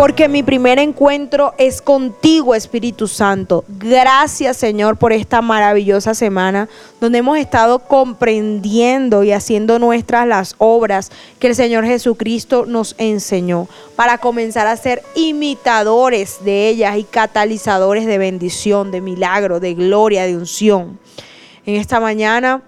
porque mi primer encuentro es contigo, Espíritu Santo. Gracias, Señor, por esta maravillosa semana donde hemos estado comprendiendo y haciendo nuestras las obras que el Señor Jesucristo nos enseñó para comenzar a ser imitadores de ellas y catalizadores de bendición, de milagro, de gloria, de unción. En esta mañana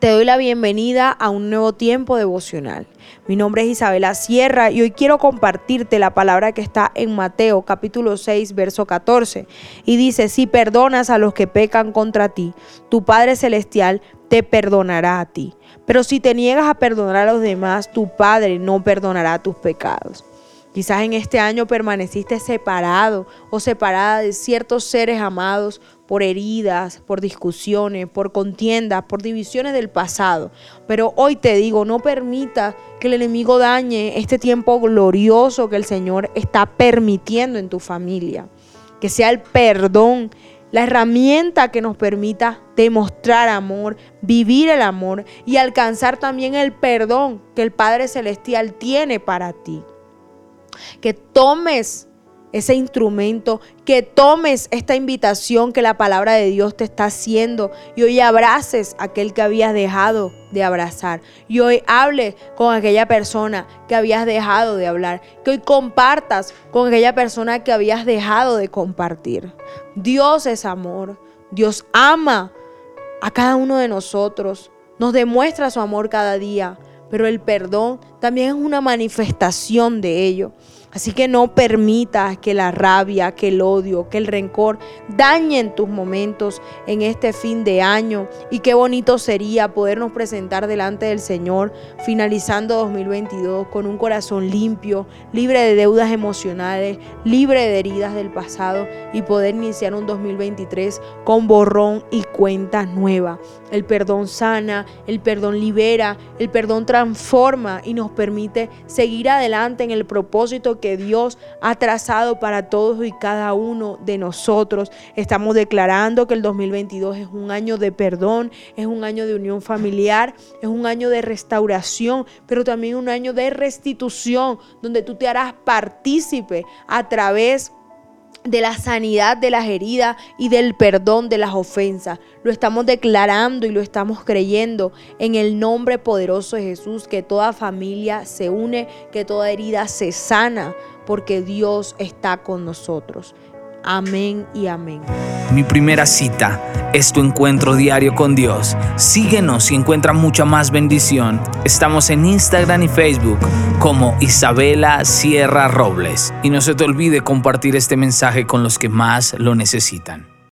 te doy la bienvenida a un nuevo tiempo devocional. Mi nombre es Isabela Sierra y hoy quiero compartirte la palabra que está en Mateo capítulo 6, verso 14. Y dice, si perdonas a los que pecan contra ti, tu Padre Celestial te perdonará a ti. Pero si te niegas a perdonar a los demás, tu Padre no perdonará tus pecados. Quizás en este año permaneciste separado o separada de ciertos seres amados por heridas, por discusiones, por contiendas, por divisiones del pasado. Pero hoy te digo, no permita que el enemigo dañe este tiempo glorioso que el Señor está permitiendo en tu familia. Que sea el perdón la herramienta que nos permita demostrar amor, vivir el amor y alcanzar también el perdón que el Padre Celestial tiene para ti que tomes ese instrumento, que tomes esta invitación que la palabra de Dios te está haciendo y hoy abraces a aquel que habías dejado de abrazar. Y hoy hables con aquella persona que habías dejado de hablar. Que hoy compartas con aquella persona que habías dejado de compartir. Dios es amor. Dios ama a cada uno de nosotros. Nos demuestra su amor cada día. Pero el perdón también es una manifestación de ello. Así que no permitas que la rabia, que el odio, que el rencor dañen tus momentos en este fin de año. Y qué bonito sería podernos presentar delante del Señor finalizando 2022 con un corazón limpio, libre de deudas emocionales, libre de heridas del pasado y poder iniciar un 2023 con borrón y cuenta nueva. El perdón sana, el perdón libera, el perdón transforma y nos permite seguir adelante en el propósito que Dios ha trazado para todos y cada uno de nosotros. Estamos declarando que el 2022 es un año de perdón, es un año de unión familiar, es un año de restauración, pero también un año de restitución, donde tú te harás partícipe a través de la sanidad de las heridas y del perdón de las ofensas. Lo estamos declarando y lo estamos creyendo en el nombre poderoso de Jesús, que toda familia se une, que toda herida se sana, porque Dios está con nosotros. Amén y amén. Mi primera cita es tu encuentro diario con Dios. Síguenos y encuentra mucha más bendición. Estamos en Instagram y Facebook como Isabela Sierra Robles. Y no se te olvide compartir este mensaje con los que más lo necesitan.